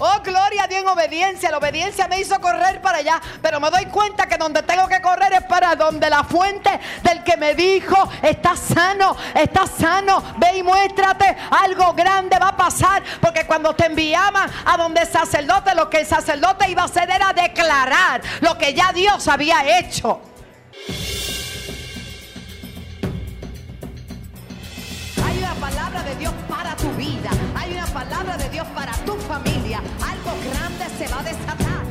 Oh, gloria a Dios en obediencia. La obediencia me hizo correr para allá. Pero me doy cuenta que donde tengo que correr es para donde la fuente del que me dijo está sano, está sano. Ve y muéstrate. Algo grande va a pasar. Porque cuando te enviaban a donde el sacerdote, lo que el sacerdote iba a hacer era declarar lo que ya Dios había hecho. palabra de Dios para tu vida. Palabra de Dios para tu familia. Algo grande se va a desatar.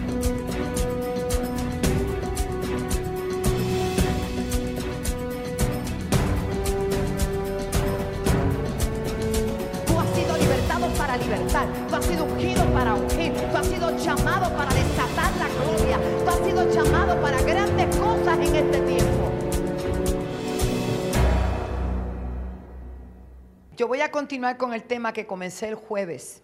Tú has sido libertado para libertar. Tú has sido ungido para ungir. Tú has sido llamado para desatar la gloria. Tú has sido llamado para grandes cosas en este tiempo. Yo voy a continuar con el tema que comencé el jueves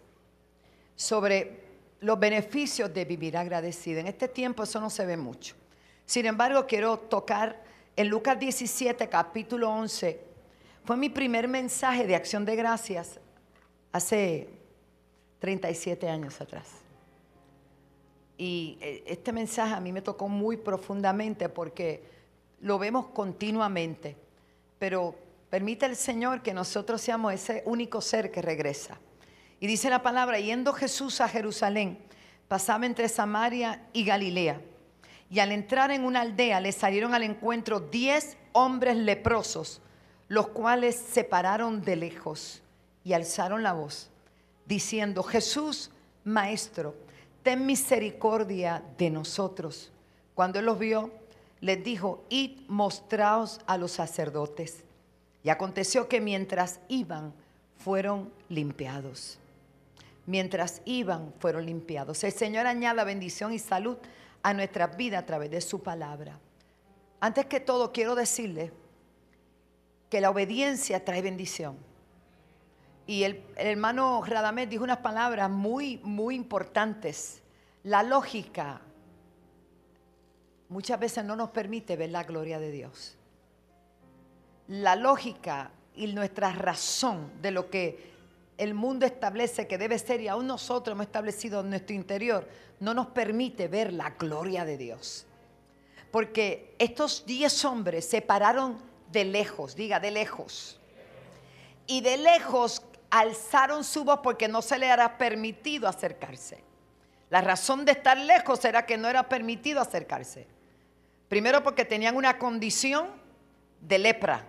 sobre los beneficios de vivir agradecido. En este tiempo eso no se ve mucho. Sin embargo, quiero tocar en Lucas 17, capítulo 11. Fue mi primer mensaje de acción de gracias hace 37 años atrás. Y eh, este mensaje a mí me tocó muy profundamente porque lo vemos continuamente, pero Permite el Señor que nosotros seamos ese único ser que regresa. Y dice la palabra, yendo Jesús a Jerusalén, pasaba entre Samaria y Galilea. Y al entrar en una aldea le salieron al encuentro diez hombres leprosos, los cuales se pararon de lejos y alzaron la voz, diciendo, Jesús, Maestro, ten misericordia de nosotros. Cuando él los vio, les dijo, id mostraos a los sacerdotes. Y aconteció que mientras iban, fueron limpiados. Mientras iban, fueron limpiados. El Señor añada bendición y salud a nuestra vida a través de su palabra. Antes que todo, quiero decirle que la obediencia trae bendición. Y el, hermano Radamés dijo unas palabras muy, muy importantes. La lógica muchas veces no nos permite ver la gloria de Dios la lógica y nuestra razón de lo que el mundo establece que debe ser y aún nosotros hemos establecido en nuestro interior, no nos permite ver la gloria de Dios. Porque estos diez hombres se pararon de lejos, diga, de lejos. Y de lejos alzaron su voz porque no se le era permitido acercarse. La razón de estar lejos era que no era permitido acercarse. Primero porque tenían una condición de lepra.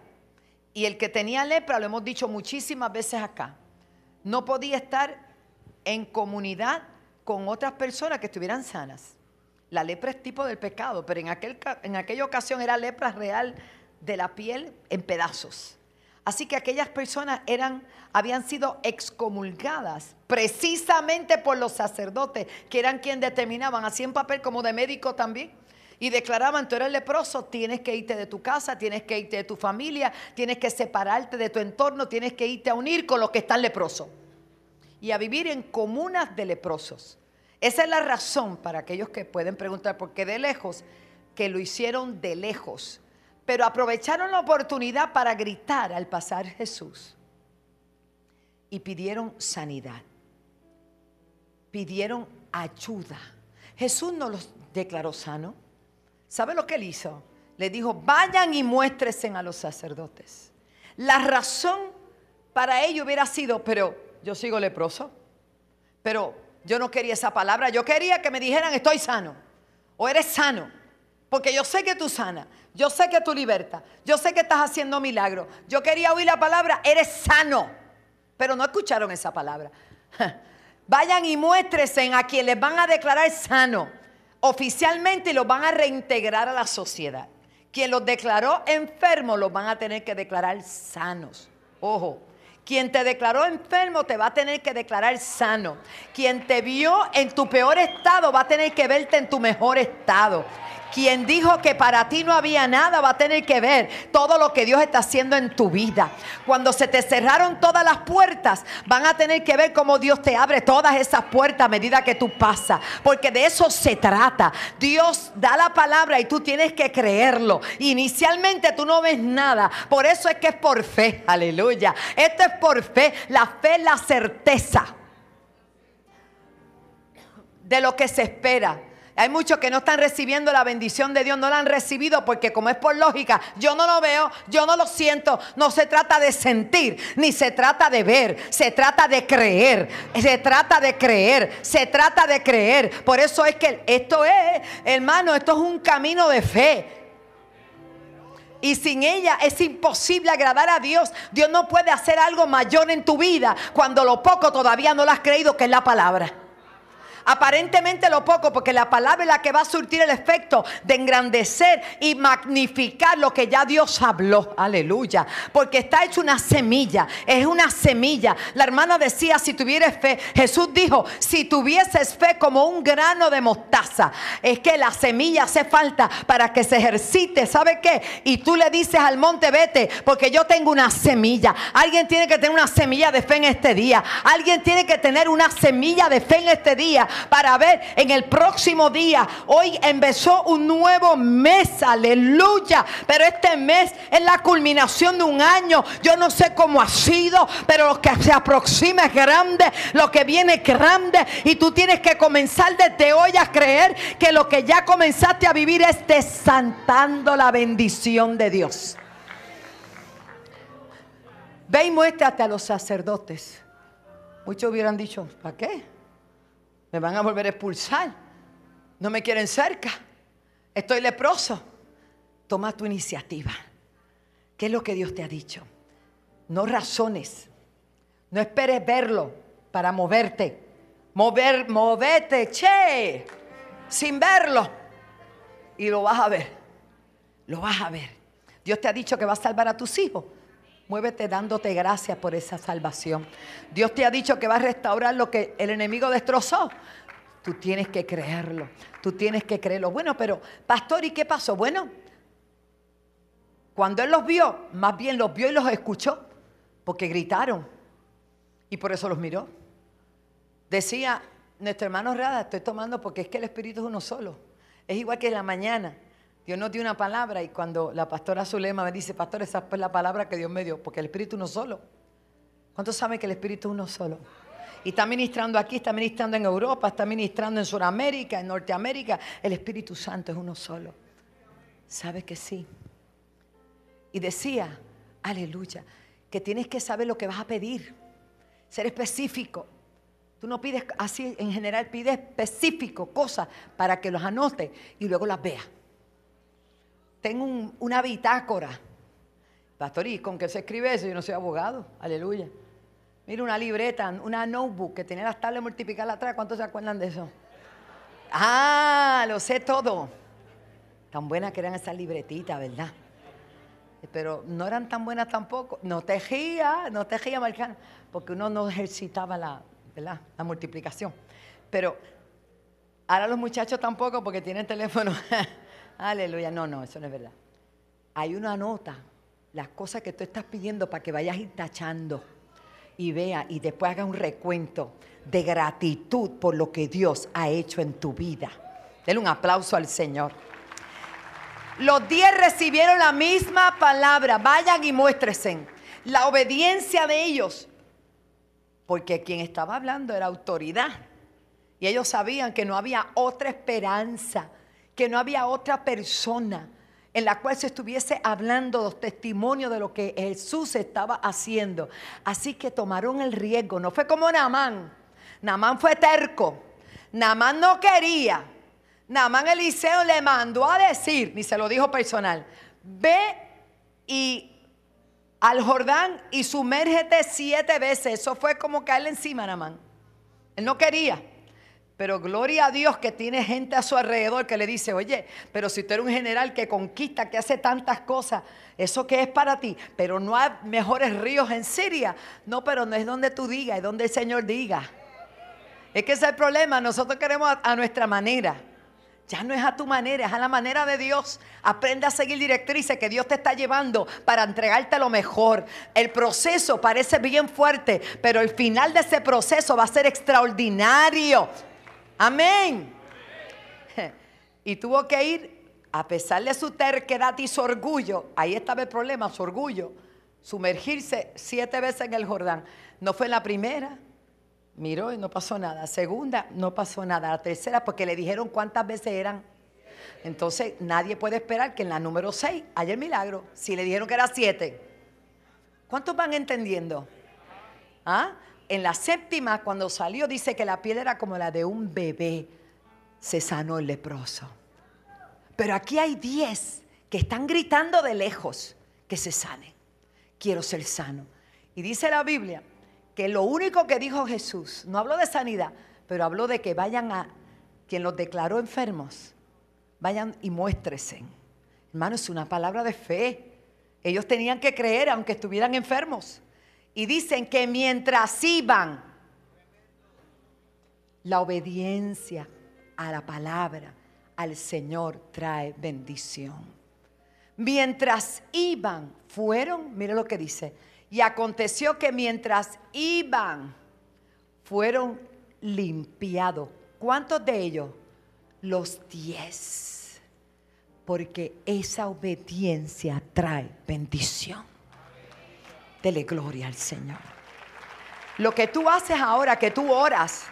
Y el que tenía lepra, lo hemos dicho muchísimas veces acá, no podía estar en comunidad con otras personas que estuvieran sanas. La lepra es tipo del pecado, pero en, aquel, en aquella ocasión era lepra real de la piel en pedazos. Así que aquellas personas eran, habían sido excomulgadas precisamente por los sacerdotes, que eran quienes determinaban, así en papel como de médico también y declaraban, tú eres leproso, tienes que irte de tu casa, tienes que irte de tu familia, tienes que separarte de tu entorno, tienes que irte a unir con los que están leprosos y a vivir en comunas de leprosos. Esa es la razón para aquellos que pueden preguntar por qué de lejos, que lo hicieron de lejos, pero aprovecharon la oportunidad para gritar al pasar Jesús y pidieron sanidad, pidieron ayuda. Jesús no los declaró sano. ¿Sabe lo que él hizo? Le dijo, vayan y muéstrense a los sacerdotes. La razón para ello hubiera sido, pero yo sigo leproso. Pero yo no quería esa palabra. Yo quería que me dijeran, estoy sano. O eres sano. Porque yo sé que tú sana. Yo sé que tú libertas. Yo sé que estás haciendo milagros. Yo quería oír la palabra, eres sano. Pero no escucharon esa palabra. Vayan y muéstrense a quien les van a declarar sano oficialmente los van a reintegrar a la sociedad. Quien los declaró enfermos los van a tener que declarar sanos. Ojo, quien te declaró enfermo te va a tener que declarar sano. Quien te vio en tu peor estado va a tener que verte en tu mejor estado. Quien dijo que para ti no había nada va a tener que ver todo lo que Dios está haciendo en tu vida. Cuando se te cerraron todas las puertas, van a tener que ver cómo Dios te abre todas esas puertas a medida que tú pasas. Porque de eso se trata. Dios da la palabra y tú tienes que creerlo. Inicialmente tú no ves nada. Por eso es que es por fe. Aleluya. Esto es por fe. La fe es la certeza. de lo que se espera. Hay muchos que no están recibiendo la bendición de Dios, no la han recibido porque como es por lógica, yo no lo veo, yo no lo siento. No se trata de sentir, ni se trata de ver, se trata de creer, se trata de creer, se trata de creer. Por eso es que esto es, hermano, esto es un camino de fe. Y sin ella es imposible agradar a Dios. Dios no puede hacer algo mayor en tu vida cuando lo poco todavía no lo has creído que es la palabra aparentemente lo poco, porque la palabra es la que va a surtir el efecto de engrandecer y magnificar lo que ya Dios habló. Aleluya. Porque está hecho una semilla, es una semilla. La hermana decía, si tuvieras fe, Jesús dijo, si tuvieses fe como un grano de mostaza, es que la semilla hace falta para que se ejercite, ¿sabe qué? Y tú le dices al monte, vete, porque yo tengo una semilla. Alguien tiene que tener una semilla de fe en este día. Alguien tiene que tener una semilla de fe en este día para ver en el próximo día. Hoy empezó un nuevo mes, aleluya. Pero este mes es la culminación de un año. Yo no sé cómo ha sido, pero lo que se aproxima es grande, lo que viene es grande. Y tú tienes que comenzar desde hoy a creer que lo que ya comenzaste a vivir es desantando la bendición de Dios. Ve y muéstrate a los sacerdotes. Muchos hubieran dicho, ¿para qué? Me van a volver a expulsar. No me quieren cerca. Estoy leproso. Toma tu iniciativa. ¿Qué es lo que Dios te ha dicho? No razones. No esperes verlo para moverte. Mover, movete, che, sin verlo. Y lo vas a ver. Lo vas a ver. Dios te ha dicho que va a salvar a tus hijos. Muévete dándote gracias por esa salvación. Dios te ha dicho que va a restaurar lo que el enemigo destrozó. Tú tienes que creerlo. Tú tienes que creerlo. Bueno, pero, pastor, ¿y qué pasó? Bueno, cuando él los vio, más bien los vio y los escuchó, porque gritaron. Y por eso los miró. Decía nuestro hermano Rada, estoy tomando porque es que el Espíritu es uno solo. Es igual que en la mañana. Dios nos dio una palabra y cuando la pastora Zulema me dice, pastor, esa es la palabra que Dios me dio, porque el Espíritu no solo. ¿Cuántos saben que el Espíritu es uno solo? Y está ministrando aquí, está ministrando en Europa, está ministrando en Sudamérica, en Norteamérica. El Espíritu Santo es uno solo. ¿Sabe que sí? Y decía, aleluya, que tienes que saber lo que vas a pedir, ser específico. Tú no pides así, en general pides específico, cosas para que los anotes y luego las veas tengo una bitácora. Pastor, ¿y con qué se escribe eso? Yo no soy abogado. Aleluya. Mira una libreta, una notebook que tenía las tablas multiplicadas atrás. ¿Cuántos se acuerdan de eso? Ah, lo sé todo. Tan buenas que eran esas libretitas, ¿verdad? Pero no eran tan buenas tampoco. No tejía, no tejía marcando, porque uno no ejercitaba la, la multiplicación. Pero ahora los muchachos tampoco porque tienen teléfono. Aleluya. No, no, eso no es verdad. Hay una nota, las cosas que tú estás pidiendo para que vayas ir tachando y vea y después haga un recuento de gratitud por lo que Dios ha hecho en tu vida. Denle un aplauso al Señor. Los diez recibieron la misma palabra. Vayan y muéstresen la obediencia de ellos. Porque quien estaba hablando era autoridad. Y ellos sabían que no había otra esperanza que no había otra persona en la cual se estuviese hablando los testimonios de lo que Jesús estaba haciendo. Así que tomaron el riesgo. No fue como Namán. Namán fue terco. Namán no quería. Namán Eliseo le mandó a decir, ni se lo dijo personal, ve y al Jordán y sumérgete siete veces. Eso fue como caerle encima a Namán. Él no quería. Pero gloria a Dios que tiene gente a su alrededor que le dice, oye, pero si tú eres un general que conquista, que hace tantas cosas, ¿eso qué es para ti? Pero no hay mejores ríos en Siria. No, pero no es donde tú digas, es donde el Señor diga. Es que ese es el problema, nosotros queremos a, a nuestra manera. Ya no es a tu manera, es a la manera de Dios. Aprende a seguir directrices que Dios te está llevando para entregarte lo mejor. El proceso parece bien fuerte, pero el final de ese proceso va a ser extraordinario. Amén. Y tuvo que ir, a pesar de su terquedad y su orgullo, ahí estaba el problema, su orgullo, sumergirse siete veces en el Jordán. No fue la primera, Miró y no pasó nada. Segunda, no pasó nada. La tercera, porque le dijeron cuántas veces eran. Entonces, nadie puede esperar que en la número 6 haya el milagro. Si le dijeron que era 7. ¿Cuántos van entendiendo? ¿Ah? En la séptima, cuando salió, dice que la piel era como la de un bebé. Se sanó el leproso. Pero aquí hay 10 que están gritando de lejos que se sane. Quiero ser sano. Y dice la Biblia que lo único que dijo Jesús, no habló de sanidad, pero habló de que vayan a quien los declaró enfermos, vayan y muéstresen. Hermano, es una palabra de fe. Ellos tenían que creer aunque estuvieran enfermos. Y dicen que mientras iban, la obediencia a la palabra, al Señor trae bendición. Mientras iban, fueron, mire lo que dice, y aconteció que mientras iban, fueron limpiados. ¿Cuántos de ellos? Los diez. Porque esa obediencia trae bendición. Dele gloria al Señor. Lo que tú haces ahora, que tú oras,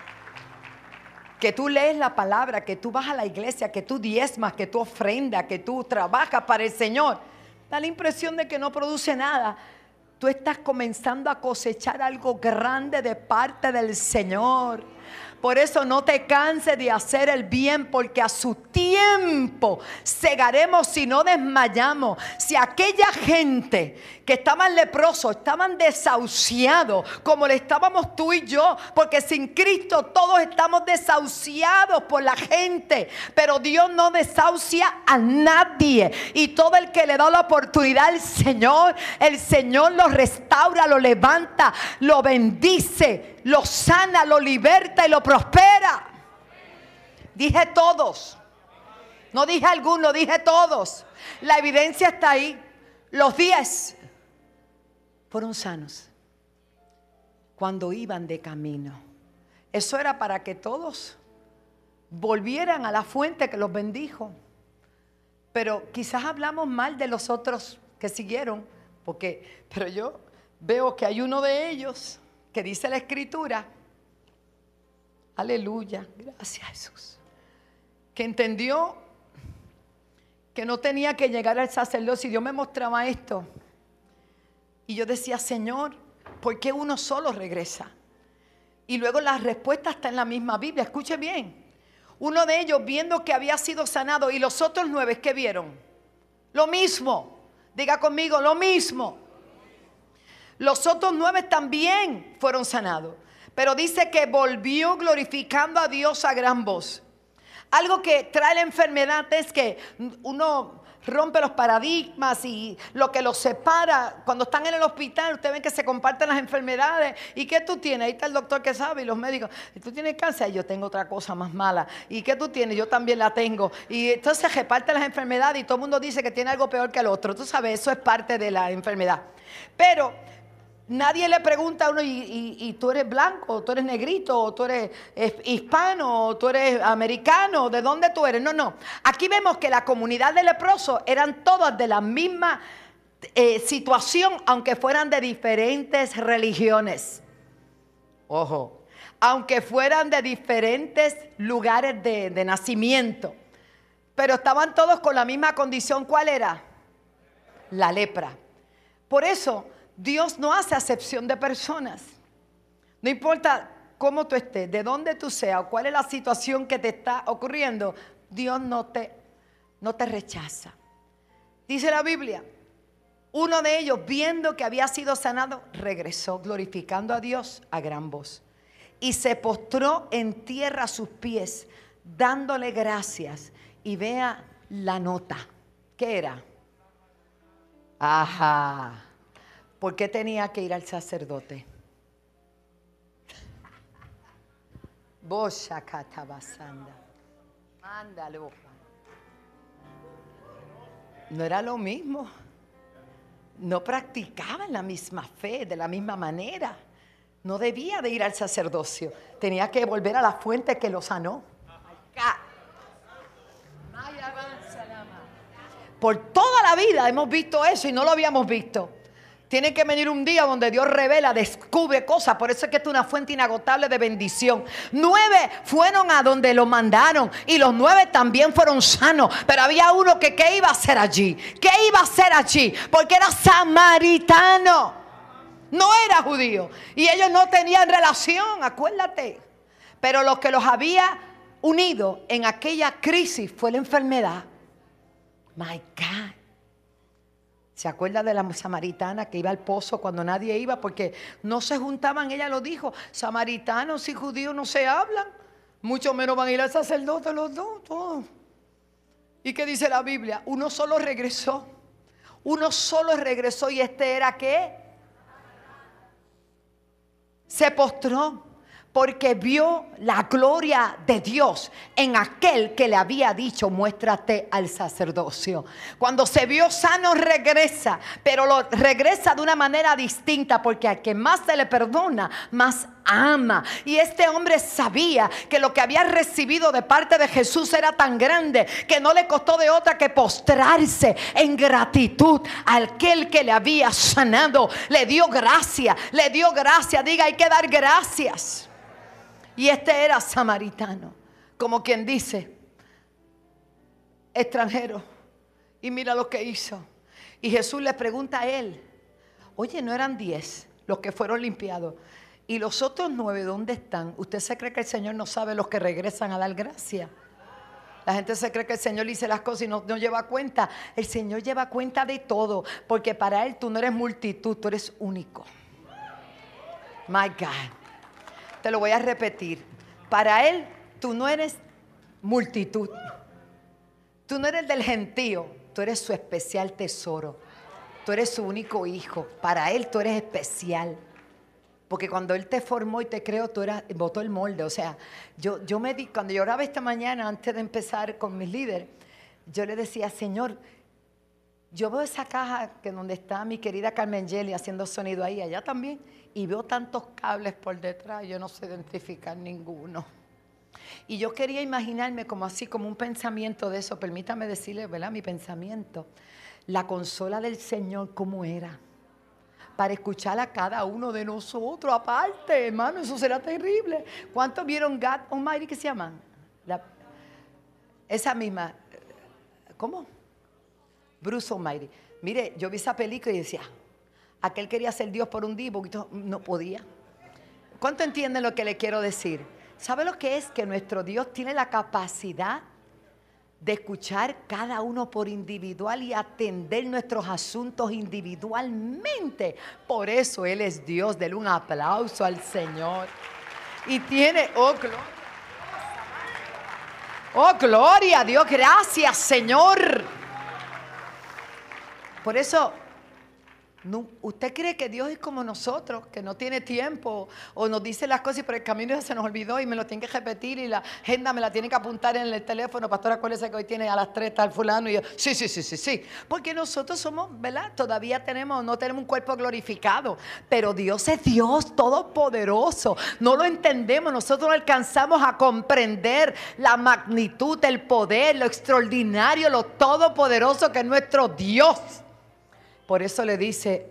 que tú lees la palabra, que tú vas a la iglesia, que tú diezmas, que tú ofrendas, que tú trabajas para el Señor, da la impresión de que no produce nada tú estás comenzando a cosechar algo grande de parte del Señor. Por eso no te canses de hacer el bien, porque a su tiempo cegaremos si no desmayamos. Si aquella gente que estaban leprosos, estaban desahuciados, como le estábamos tú y yo, porque sin Cristo todos estamos desahuciados por la gente, pero Dios no desahucia a nadie. Y todo el que le da la oportunidad al Señor, el Señor lo restaura, lo levanta, lo bendice lo sana, lo liberta y lo prospera. Dije todos. No dije alguno, dije todos. La evidencia está ahí. Los diez fueron sanos cuando iban de camino. Eso era para que todos volvieran a la fuente que los bendijo. Pero quizás hablamos mal de los otros que siguieron, porque, pero yo veo que hay uno de ellos que dice la escritura, aleluya, gracias Jesús, que entendió que no tenía que llegar al sacerdocio y Dios me mostraba esto. Y yo decía, Señor, ¿por qué uno solo regresa? Y luego la respuesta está en la misma Biblia, escuche bien. Uno de ellos viendo que había sido sanado y los otros nueve que vieron, lo mismo, diga conmigo, lo mismo. Los otros nueve también fueron sanados. Pero dice que volvió glorificando a Dios a gran voz. Algo que trae la enfermedad es que uno rompe los paradigmas y lo que los separa. Cuando están en el hospital, ustedes ven que se comparten las enfermedades. ¿Y qué tú tienes? Ahí está el doctor que sabe y los médicos. ¿Y tú tienes cáncer? Yo tengo otra cosa más mala. ¿Y qué tú tienes? Yo también la tengo. Y entonces se reparten las enfermedades y todo el mundo dice que tiene algo peor que el otro. Tú sabes, eso es parte de la enfermedad. Pero Nadie le pregunta a uno, ¿y, tú eres blanco, o tú eres negrito, o tú eres hispano, o tú eres americano, ¿de dónde tú eres? No, no. Aquí vemos que la comunidad de leprosos eran todas de la misma eh, situación, aunque fueran de diferentes religiones. Ojo, aunque fueran de diferentes lugares de, de nacimiento. Pero estaban todos con la misma condición. ¿Cuál era? La lepra. Por eso Dios no hace acepción de personas. No importa cómo tú estés, de dónde tú seas cuál es la situación que te está ocurriendo, Dios no te, no te rechaza. Dice la Biblia, uno de ellos, viendo que había sido sanado, regresó glorificando a Dios a gran voz. Y se postró en tierra a sus pies, dándole gracias. Y vea la nota. ¿Qué era? Ajá. ¿Por qué tenía que ir al sacerdote? Mándalo. No era lo mismo. No practicaban la misma fe de la misma manera. No debía de ir al sacerdocio. Tenía que volver a la fuente que lo sanó. Por toda la vida hemos visto eso y no lo habíamos visto. Tiene que venir un día donde Dios revela, descubre cosas. Por eso es que es una fuente inagotable de bendición. Nueve fueron a donde lo mandaron y los nueve también fueron sanos. Pero había uno que ¿qué iba a hacer allí? ¿Qué iba a hacer allí? Porque era samaritano. No era judío. Y ellos no tenían relación, acuérdate. Pero lo que los había unido en aquella crisis fue la enfermedad. My God. ¿Se acuerda de la samaritana que iba al pozo cuando nadie iba? Porque no se juntaban, ella lo dijo, samaritanos y judíos no se hablan, mucho menos van a ir al sacerdote los dos. Todos. ¿Y qué dice la Biblia? Uno solo regresó, uno solo regresó y este era qué? Se postró porque vio la gloria de Dios en aquel que le había dicho, muéstrate al sacerdocio. Cuando se vio sano regresa, pero lo regresa de una manera distinta, porque al que más se le perdona, más ama. Y este hombre sabía que lo que había recibido de parte de Jesús era tan grande que no le costó de otra que postrarse en gratitud al aquel que le había sanado. Le dio gracia, le dio gracia. Diga, hay que dar gracias. Y este era samaritano, como quien dice, extranjero. Y mira lo que hizo. Y Jesús le pregunta a él, oye, no eran diez los que fueron limpiados. ¿Y los otros nueve dónde están? ¿Usted se cree que el Señor no sabe los que regresan a dar gracia? La gente se cree que el Señor dice las cosas y no, no, lleva cuenta. El Señor lleva cuenta de todo, porque para Él tú no eres multitud, tú eres único. My God. Te lo voy a repetir. Para Él, tú no eres multitud. Tú no eres del gentío. Tú eres su especial tesoro. Tú eres su único hijo. Para Él tú eres especial. Porque cuando Él te formó y te creó, tú eras, botó el molde. O sea, yo, yo me di, cuando yo esta mañana, antes de empezar con mis líderes, yo le decía, Señor, yo veo esa caja que donde está mi querida Carmen Jelly haciendo sonido ahí, allá también y veo tantos cables por detrás, yo no sé identificar ninguno. Y yo quería imaginarme como así, como un pensamiento de eso, permítame decirle, ¿verdad? Mi pensamiento, la consola del Señor, ¿cómo era? Para escuchar a cada uno de nosotros, aparte, hermano, eso será terrible. ¿Cuántos vieron God Almighty que se llaman? esa misma, ¿cómo? Bruce Almighty. Mire, yo vi esa película y decía, Aquel quería ser Dios por un día no podía. ¿Cuánto entienden lo que le quiero decir? ¿Sabe lo que es? Que nuestro Dios tiene la capacidad de escuchar cada uno por individual y atender nuestros asuntos individualmente. Por eso Él es Dios. Denle un aplauso al Señor. Y tiene, oh gloria. Oh gloria a Dios, gracias Señor. Por eso ¿Usted cree que Dios es como nosotros, que no tiene tiempo o nos dice las cosas y por el camino se nos olvidó y me lo tiene que repetir y la agenda me la tiene que apuntar en el teléfono? Pastor, acuérdese que hoy tiene a las 3 tal fulano y yo, sí, sí, sí, sí, sí. Porque nosotros somos, ¿verdad? Todavía tenemos, no tenemos un cuerpo glorificado, pero Dios es Dios todopoderoso. No lo entendemos, nosotros no alcanzamos a comprender la magnitud, el poder, lo extraordinario, lo todopoderoso que es nuestro Dios. Por eso le dice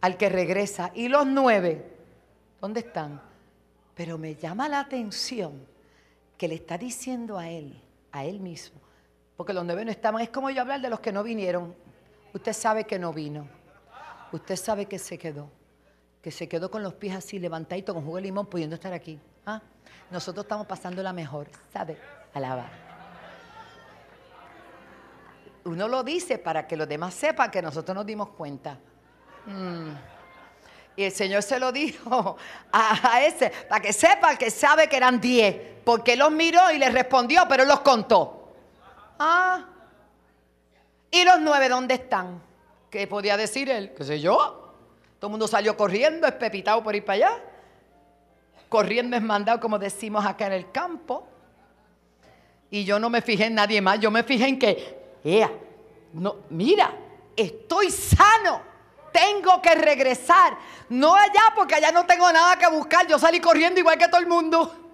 al que regresa, ¿y los nueve? ¿Dónde están? Pero me llama la atención que le está diciendo a él, a él mismo, porque los nueve no estaban, es como yo hablar de los que no vinieron. Usted sabe que no vino, usted sabe que se quedó, que se quedó con los pies así levantaditos con jugo de limón pudiendo estar aquí. ¿Ah? Nosotros estamos pasando la mejor, ¿sabe? Alaba uno lo dice para que los demás sepan que nosotros nos dimos cuenta. Mm. Y el Señor se lo dijo a, ese, para que sepan que sabe que eran diez, porque los miró y les respondió, pero los contó. Ah. ¿Y los nueve dónde están? ¿Qué podía decir él? ¿Qué sé yo? Todo el mundo salió corriendo, espepitado por ir para allá. Corriendo es mandado, como decimos acá en el campo. Y yo no me fijé en nadie más, yo me fijé en que no, mira, estoy sano. Tengo que regresar. No allá porque allá no tengo nada que buscar. Yo salí corriendo igual que todo el mundo.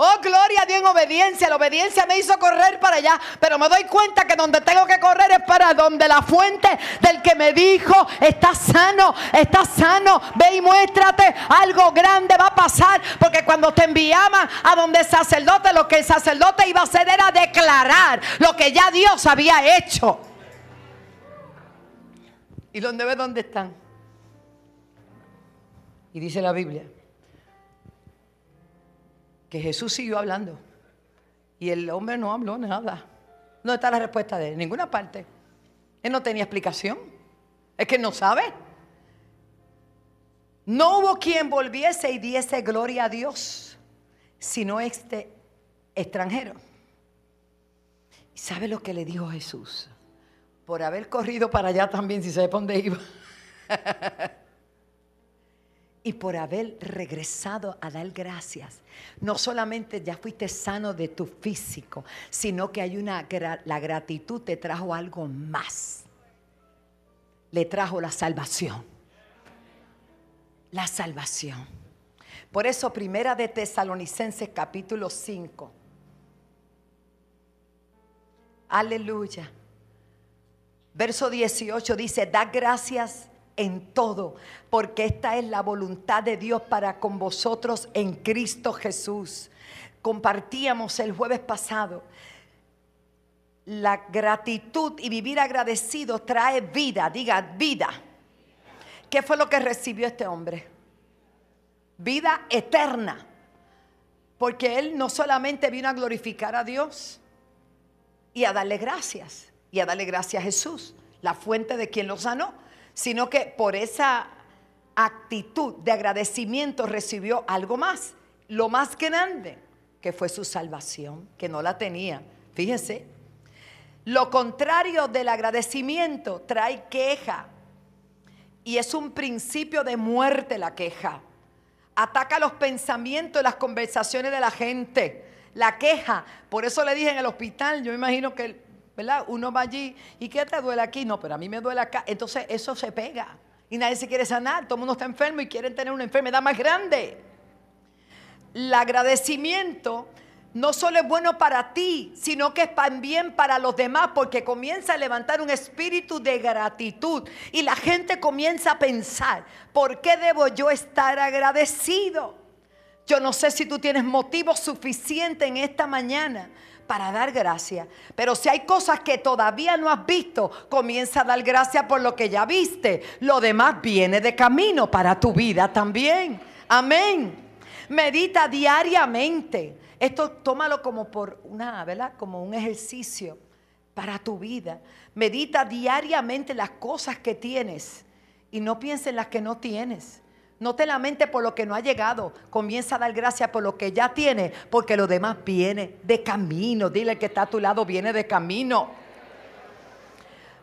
Oh, gloria a Dios en obediencia. La obediencia me hizo correr para allá. Pero me doy cuenta que donde tengo que correr es para donde la fuente del que me dijo está sano, está sano. Ve y muéstrate. Algo grande va a pasar. Porque cuando te enviaban a donde el sacerdote, lo que el sacerdote iba a hacer era declarar lo que ya Dios había hecho. ¿Y dónde ve dónde están? Y dice la Biblia que Jesús siguió hablando. Y el hombre no habló nada. No está la respuesta de él, en ninguna parte. Él no tenía explicación. Es que no sabe. No hubo quien volviese y diese gloria a Dios, sino este extranjero. ¿Y sabe lo que le dijo Jesús? Por haber corrido para allá también, si sabe dónde iba. y por haber regresado a dar gracias. No solamente ya fuiste sano de tu físico, sino que hay una la gratitud te trajo algo más. Le trajo la salvación. La salvación. Por eso Primera de Tesalonicenses capítulo 5. Aleluya. Verso 18 dice, da gracias en todo, porque esta es la voluntad de Dios para con vosotros en Cristo Jesús. Compartíamos el jueves pasado. La gratitud y vivir agradecido trae vida, diga vida. ¿Qué fue lo que recibió este hombre? Vida eterna. Porque él no solamente vino a glorificar a Dios y a darle gracias, y a darle gracias a Jesús, la fuente de quien lo sanó, sino que por esa actitud de agradecimiento recibió algo más, lo más grande, que fue su salvación, que no la tenía. Fíjense, lo contrario del agradecimiento trae queja y es un principio de muerte la queja. Ataca los pensamientos las conversaciones de la gente. La queja, por eso le dije en el hospital, yo imagino que ¿verdad? Uno va allí y ¿qué te duele aquí? No, pero a mí me duele acá. Entonces eso se pega y nadie se quiere sanar. Todo el mundo está enfermo y quieren tener una enfermedad más grande. El agradecimiento no solo es bueno para ti, sino que es también para los demás, porque comienza a levantar un espíritu de gratitud y la gente comienza a pensar, ¿por qué debo yo estar agradecido? Yo no sé si tú tienes motivo suficiente en esta mañana para dar gracias. Pero si hay cosas que todavía no has visto, comienza a dar gracias por lo que ya viste. Lo demás viene de camino para tu vida también. Amén. Medita diariamente. Esto tómalo como por una, ¿verdad? Como un ejercicio para tu vida. Medita diariamente las cosas que tienes y no pienses en las que no tienes. No te lamente por lo que no ha llegado. Comienza a dar gracias por lo que ya tiene, porque lo demás viene de camino. Dile que está a tu lado, viene de camino.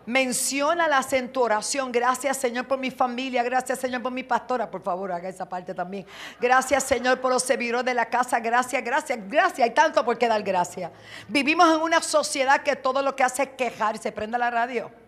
Menciona en tu oración. Gracias, Señor, por mi familia. Gracias, Señor, por mi pastora. Por favor, haga esa parte también. Gracias, Señor, por los servidores de la casa. Gracias, gracias, gracias. Hay tanto por qué dar gracias. Vivimos en una sociedad que todo lo que hace es quejarse. Prenda la radio.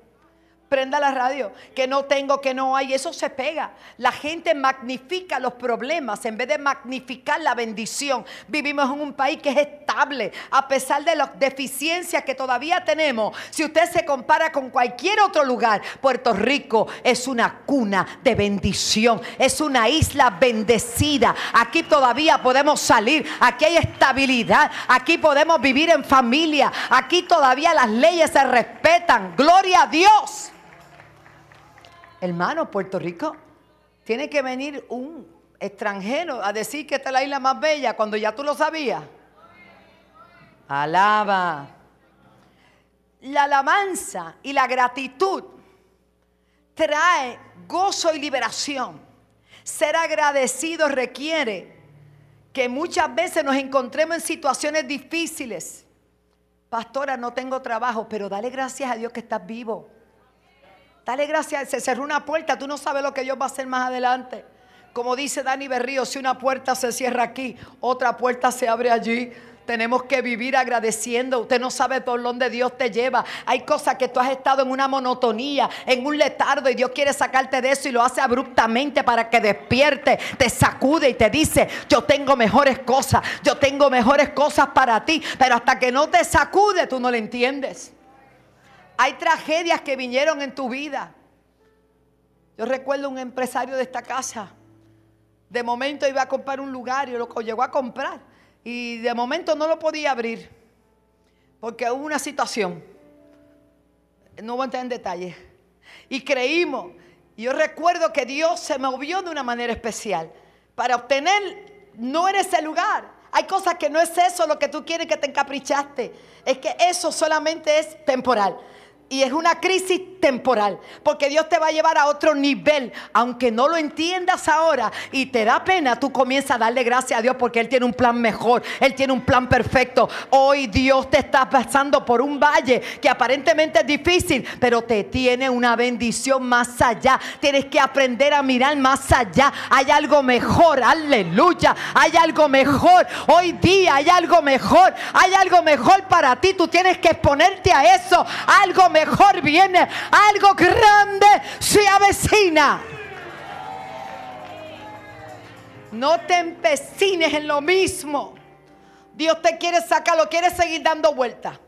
Prenda la radio, que no tengo, que no hay, eso se pega. La gente magnifica los problemas en vez de magnificar la bendición. Vivimos en un país que es estable, a pesar de las deficiencias que todavía tenemos. Si usted se compara con cualquier otro lugar, Puerto Rico es una cuna de bendición, es una isla bendecida. Aquí todavía podemos salir, aquí hay estabilidad, aquí podemos vivir en familia, aquí todavía las leyes se respetan. Gloria a Dios. Hermano, Puerto Rico tiene que venir un extranjero a decir que esta es la isla más bella cuando ya tú lo sabías. Alaba. La alabanza y la gratitud trae gozo y liberación. Ser agradecido requiere que muchas veces nos encontremos en situaciones difíciles. Pastora, no tengo trabajo, pero dale gracias a Dios que estás vivo. Dale gracias, se cerró una puerta, tú no sabes lo que Dios va a hacer más adelante. Como dice Dani Berrío, si una puerta se cierra aquí, otra puerta se abre allí. Tenemos que vivir agradeciendo. Usted no sabe por dónde Dios te lleva. Hay cosas que tú has estado en una monotonía, en un letardo y Dios quiere sacarte de eso y lo hace abruptamente para que despierte, te sacude y te dice, yo tengo mejores cosas, yo tengo mejores cosas para ti. Pero hasta que no te sacude, tú no le entiendes. Hay tragedias que vinieron en tu vida. Yo recuerdo un empresario de esta casa. De momento iba a comprar un lugar y lo llegó a comprar. Y de momento no lo podía abrir. Porque hubo una situación. No voy a entrar en detalle. Y creímos. Yo recuerdo que Dios se movió de una manera especial. Para obtener no en ese lugar. Hay cosas que no es eso lo que tú quieres que te encaprichaste. Es que eso solamente es temporal. Y es una crisis temporal, porque Dios te va a llevar a otro nivel, aunque no lo entiendas ahora y te da pena, tú comienzas a darle gracias a Dios porque Él tiene un plan mejor, Él tiene un plan perfecto. Hoy Dios te está pasando por un valle que aparentemente es difícil, pero te tiene una bendición más allá. Tienes que aprender a mirar más allá. Hay algo mejor, aleluya, hay algo mejor. Hoy día hay algo mejor, hay algo mejor para ti. Tú tienes que exponerte a eso, algo mejor mejor viene, algo grande se avecina. No te empecines en lo mismo. Dios te quiere sacar, quiere seguir dando vueltas.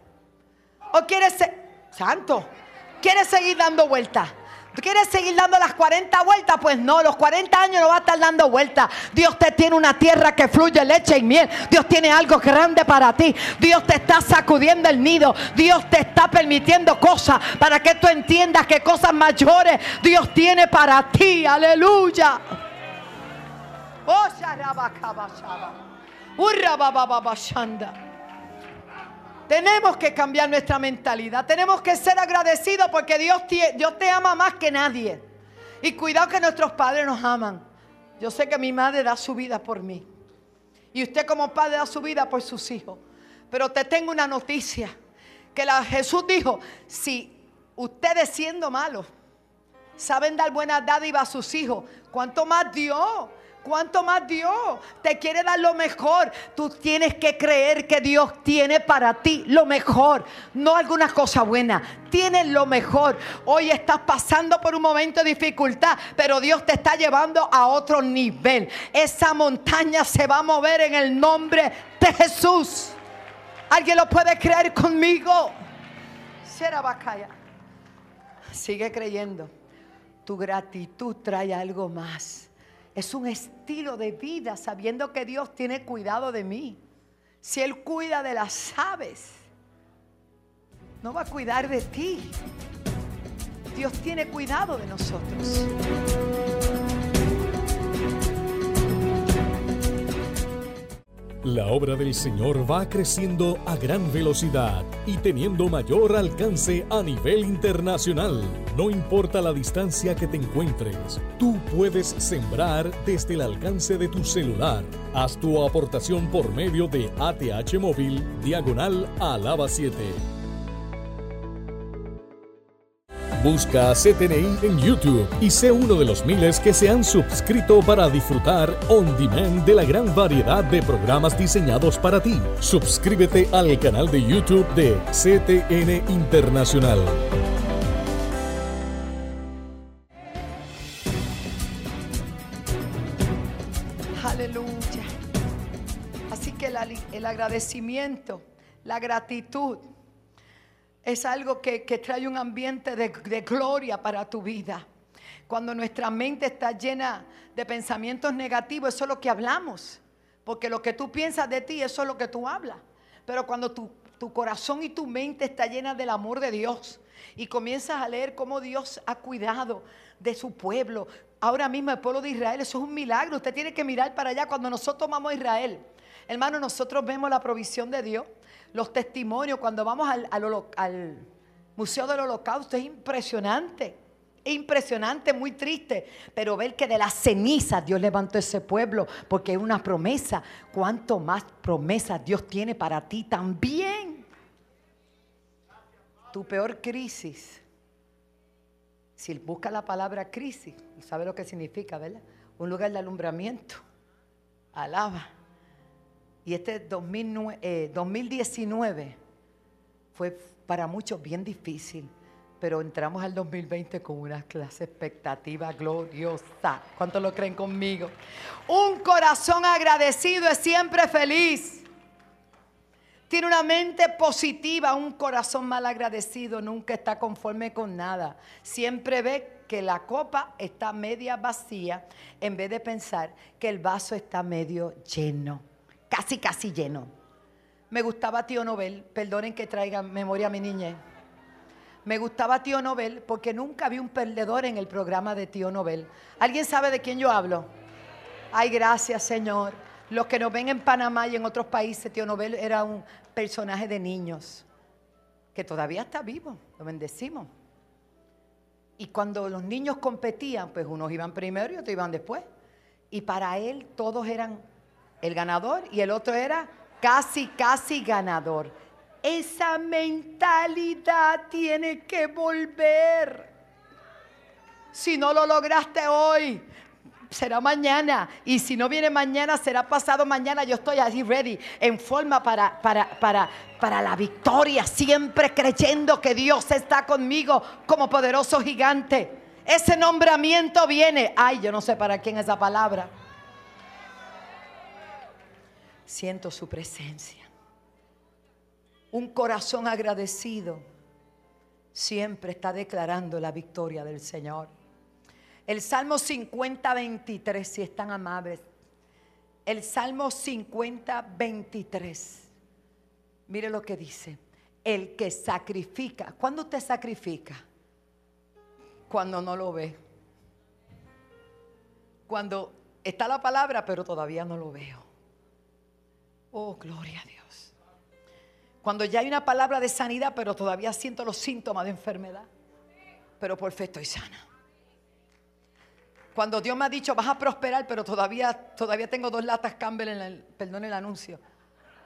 O quiere ser, santo, quiere seguir dando vueltas. ¿Quieres seguir dando las 40 vueltas? Pues no, los 40 años no va a estar dando vueltas. Dios te tiene una tierra que fluye leche y miel. Dios tiene algo grande para ti. Dios te está sacudiendo el nido. Dios te está permitiendo cosas para que tú entiendas que cosas mayores Dios tiene para ti. Aleluya. Oh, tenemos que cambiar nuestra mentalidad. Tenemos que ser agradecidos porque Dios te, Dios te ama más que nadie. Y cuidado que nuestros padres nos aman. Yo sé que mi madre da su vida por mí. Y usted como padre da su vida por sus hijos. Pero te tengo una noticia. Que Jesús dijo, si ustedes siendo malos saben dar buenas dádivas a sus hijos, ¿cuánto más Dios? ¿Cuánto más Dios te quiere dar lo mejor? Tú tienes que creer que Dios tiene para ti lo mejor, no algunas cosas buenas. Tienes lo mejor. Hoy estás pasando por un momento de dificultad, pero Dios te está llevando a otro nivel. Esa montaña se va a mover en el nombre de Jesús. ¿Alguien lo puede creer conmigo? Sigue creyendo. Tu gratitud trae algo más. Es un estilo de vida sabiendo que Dios tiene cuidado de mí. Si Él cuida de las aves, no va a cuidar de ti. Dios tiene cuidado de nosotros. La obra del Señor va creciendo a gran velocidad y teniendo mayor alcance a nivel internacional. No importa la distancia que te encuentres, tú puedes sembrar desde el alcance de tu celular. Haz tu aportación por medio de ATH Móvil, diagonal Alaba 7. Busca CTNI en YouTube y sé uno de los miles que se han suscrito para disfrutar on demand de la gran variedad de programas diseñados para ti. Suscríbete al canal de YouTube de CTN Internacional. Aleluya. Así que el agradecimiento, la gratitud es algo que, trae un ambiente de, de gloria para tu vida. Cuando nuestra mente está llena de pensamientos negativos, eso es lo que hablamos. Porque lo que tú piensas de ti, eso es lo que tú hablas. Pero cuando tu, tu, corazón y tu mente está llena del amor de Dios y comienzas a leer cómo Dios ha cuidado de su pueblo, ahora mismo el pueblo de Israel, eso es un milagro. Usted tiene que mirar para allá cuando nosotros vamos a Israel. Hermano, nosotros vemos la provisión de Dios los testimonios, cuando vamos al, Museo del Holocausto, es impresionante. Impresionante, muy triste, pero ver que de las cenizas Dios levantó ese pueblo, porque es una promesa. Cuanto más promesas Dios tiene para ti también. Tu peor crisis, si busca la palabra crisis, sabe lo que significa, ¿verdad? Un lugar de alumbramiento. Alaba. Y este 2019 eh, fue para muchos bien difícil, pero entramos al 2020 con una clase expectativa gloriosa. ¿Cuántos lo creen conmigo? Un corazón agradecido es siempre feliz. Tiene una mente positiva, un corazón mal agradecido, nunca está conforme con nada. Siempre ve que la copa está media vacía en vez de pensar que el vaso está medio lleno, casi, casi lleno. Me gustaba Tío Nobel, perdonen que traiga memoria a mi niñez. Me gustaba Tío Nobel porque nunca vi un perdedor en el programa de Tío Nobel. ¿Alguien sabe de quién yo hablo? Ay, gracias Señor. Los que nos ven en Panamá y en otros países, Tío Nobel era un personaje de niños que todavía está vivo. Lo bendecimos. Y cuando los niños competían, pues unos iban primero y otros iban después. Y para él todos eran el ganador y el otro era casi, casi ganador. Esa mentalidad tiene que volver. Si no lo lograste hoy, será mañana. Y si no viene mañana, será pasado mañana. Yo estoy así ready, en forma para, para, para, para la victoria, siempre creyendo que Dios está conmigo como poderoso gigante. Ese nombramiento viene. Ay, yo no sé para quién esa palabra. Siento su presencia. Un corazón agradecido siempre está declarando la victoria del Señor. El Salmo 50, 23, si están amables. El Salmo 50, 23. Mire lo que dice. El que sacrifica. ¿Cuándo usted sacrifica? Cuando no lo ve. Cuando está la palabra, pero todavía no lo veo. Oh, gloria a Dios. Cuando ya hay una palabra de sanidad, pero todavía siento los síntomas de enfermedad. Pero por fe estoy sana. Cuando Dios me ha dicho, vas a prosperar, pero todavía, todavía tengo dos latas Campbell en el, perdón el anuncio.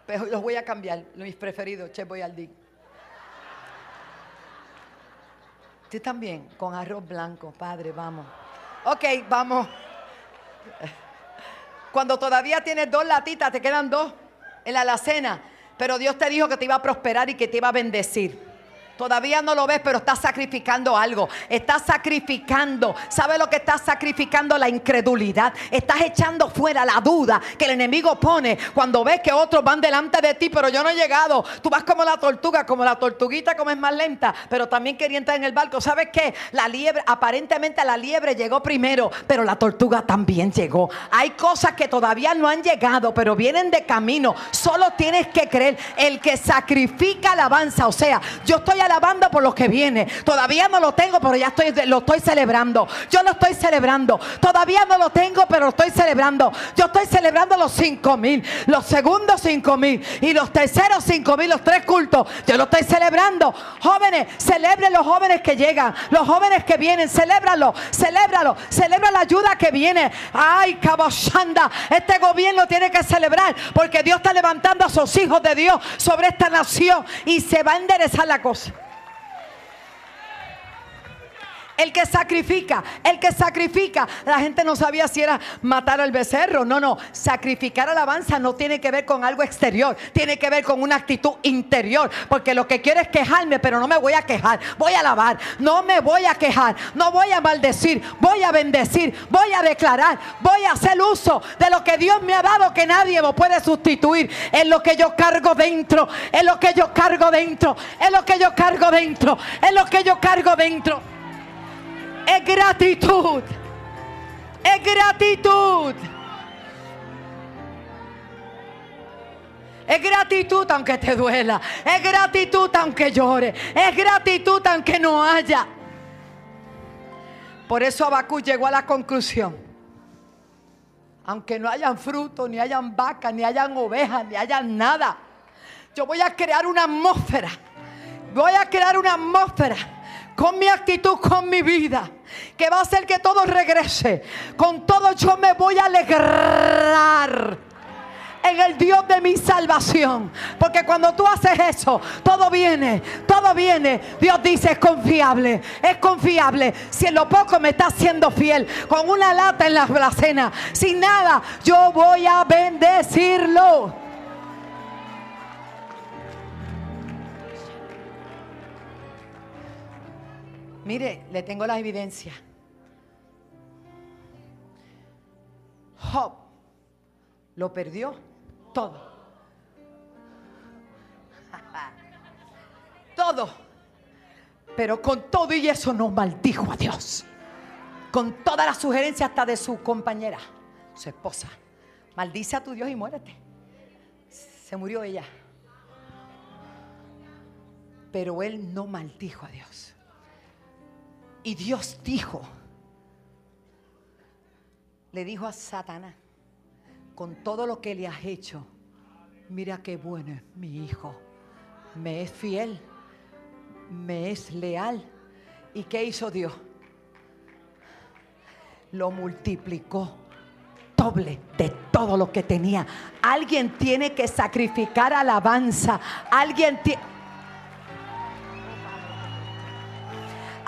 Pero los voy a cambiar, mis preferidos, Che Boyardee. Tú también, con arroz blanco, Padre, vamos. Ok, vamos. Cuando todavía tienes dos latitas, te quedan dos en la alacena, pero Dios te dijo que te iba a prosperar y que te iba a bendecir. Todavía no lo ves, pero estás sacrificando algo. Estás sacrificando. ¿Sabe lo que estás sacrificando? La incredulidad. Estás echando fuera la duda que el enemigo pone cuando ves que otros van delante de ti, pero yo no he llegado. Tú vas como la tortuga, como la tortuguita, como es más lenta, pero también quería entrar en el barco. ¿Sabes qué? La liebre, aparentemente la liebre llegó primero, pero la tortuga también llegó. Hay cosas que todavía no han llegado, pero vienen de camino. Solo tienes que creer. El que sacrifica alabanza, o sea, yo estoy alabando por lo que viene. Todavía no lo tengo, pero ya estoy, lo estoy celebrando. Yo lo estoy celebrando. Todavía no lo tengo, pero lo estoy celebrando. Yo estoy celebrando los cinco mil, los segundos cinco mil y los terceros cinco mil, los tres cultos. Yo lo estoy celebrando. Jóvenes, celebren los jóvenes que llegan, los jóvenes que vienen, celébralo, celébralo, celebra la ayuda que viene. Ay, cabashanda, este gobierno tiene que celebrar porque Dios está levantando a sus hijos de Dios sobre esta nación y se va a enderezar la cosa. El que sacrifica, el que sacrifica. La gente no sabía si era matar al becerro. No, no. Sacrificar alabanza no tiene que ver con algo exterior. Tiene que ver con una actitud interior. Porque lo que quiero es quejarme, pero no me voy a quejar. Voy a alabar. No me voy a quejar. No voy a maldecir. Voy a bendecir. Voy a declarar. Voy a hacer uso de lo que Dios me ha dado que nadie me puede sustituir. Es lo que yo cargo dentro. Es lo que yo cargo dentro. Es lo que yo cargo dentro. Es lo que yo cargo dentro. Es gratitud. Es gratitud. Es gratitud aunque te duela. Es gratitud aunque llore. Es gratitud aunque no haya. Por eso Abacú llegó a la conclusión. Aunque no hayan frutos, ni hayan vacas, ni hayan ovejas, ni hayan nada. Yo voy a crear una atmósfera. Voy a crear una atmósfera con mi actitud, con mi vida, que va a hacer que todo regrese. Con todo yo me voy a alegrar en el Dios de mi salvación. Porque cuando tú haces eso, todo viene, todo viene. Dios dice, es confiable, es confiable. Si en lo poco me está siendo fiel, con una lata en la cena, sin nada, yo voy a bendecirlo. Mire, le tengo la evidencia. Job lo perdió todo. todo. Pero con todo y eso no maldijo a Dios. Con toda la sugerencia hasta de su compañera, su esposa. Maldice a tu Dios y muérete. Se murió ella. Pero él no maldijo a Dios. Y Dios dijo, le dijo a Satanás, con todo lo que le has hecho, mira qué bueno es mi hijo, me es fiel, me es leal. ¿Y qué hizo Dios? Lo multiplicó doble de todo lo que tenía. Alguien tiene que sacrificar alabanza. Alguien tiene...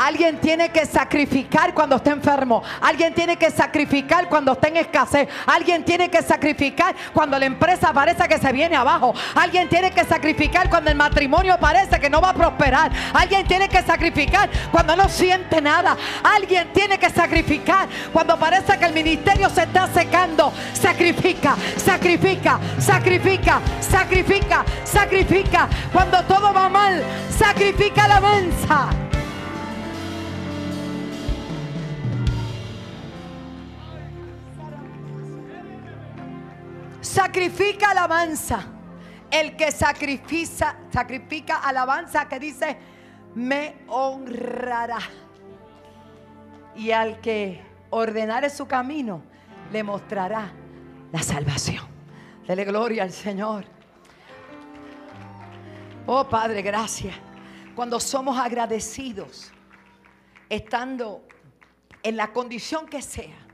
Alguien tiene que sacrificar cuando está enfermo. Alguien tiene que sacrificar cuando está en escasez. Alguien tiene que sacrificar cuando la empresa parece que se viene abajo. Alguien tiene que sacrificar cuando el matrimonio parece que no va a prosperar. Alguien tiene que sacrificar cuando no siente nada. Alguien tiene que sacrificar cuando parece que el ministerio se está secando. Sacrifica, sacrifica, sacrifica, sacrifica, sacrifica. Cuando todo va mal, sacrifica la alabanza. Sacrifica alabanza. El que sacrifica, sacrifica alabanza, que dice, me honrará. Y al que ordenare su camino, le mostrará la salvación. Dele gloria al Señor. Oh Padre, gracias. Cuando somos agradecidos, estando en la condición que sea,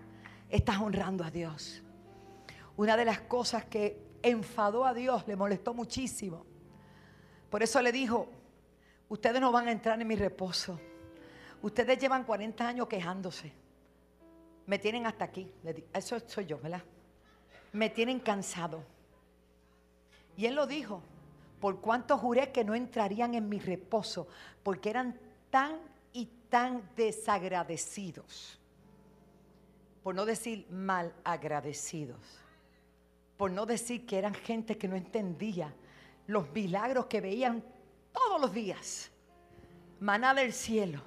estás honrando a Dios. Una de las cosas que enfadó a Dios, le molestó muchísimo. Por eso le dijo, ustedes no van a entrar en mi reposo. Ustedes llevan 40 años quejándose. Me tienen hasta aquí. Eso soy yo, ¿verdad? Me tienen cansado. Y él lo dijo, por cuanto juré que no entrarían en mi reposo, porque eran tan y tan desagradecidos, por no decir mal agradecidos por no decir que eran gente que no entendía los milagros que veían todos los días. Maná del cielo,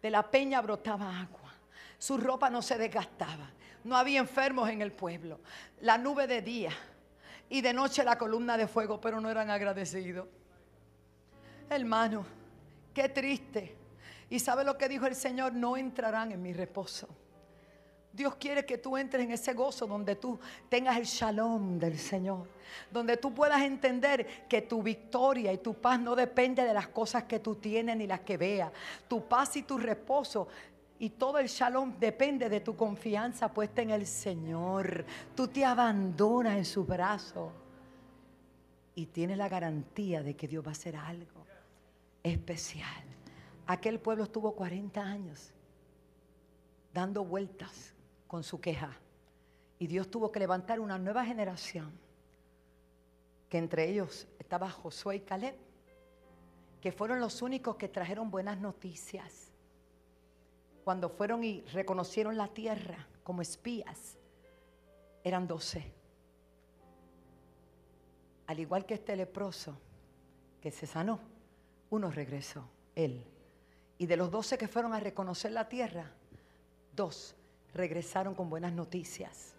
de la peña brotaba agua, su ropa no se desgastaba, no había enfermos en el pueblo, la nube de día y de noche la columna de fuego, pero no eran agradecidos. Hermano, qué triste. ¿Y sabe lo que dijo el Señor? No entrarán en mi reposo. Dios quiere que tú entres en ese gozo donde tú tengas el shalom del Señor. Donde tú puedas entender que tu victoria y tu paz no depende de las cosas que tú tienes ni las que veas. Tu paz y tu reposo y todo el shalom depende de tu confianza puesta en el Señor. Tú te abandonas en su brazo y tienes la garantía de que Dios va a hacer algo especial. Aquel pueblo estuvo 40 años dando vueltas con su queja. Y Dios tuvo que levantar una nueva generación, que entre ellos estaba Josué y Caleb, que fueron los únicos que trajeron buenas noticias. Cuando fueron y reconocieron la tierra como espías, eran doce. Al igual que este leproso que se sanó, uno regresó, él. Y de los doce que fueron a reconocer la tierra, dos regresaron con buenas noticias.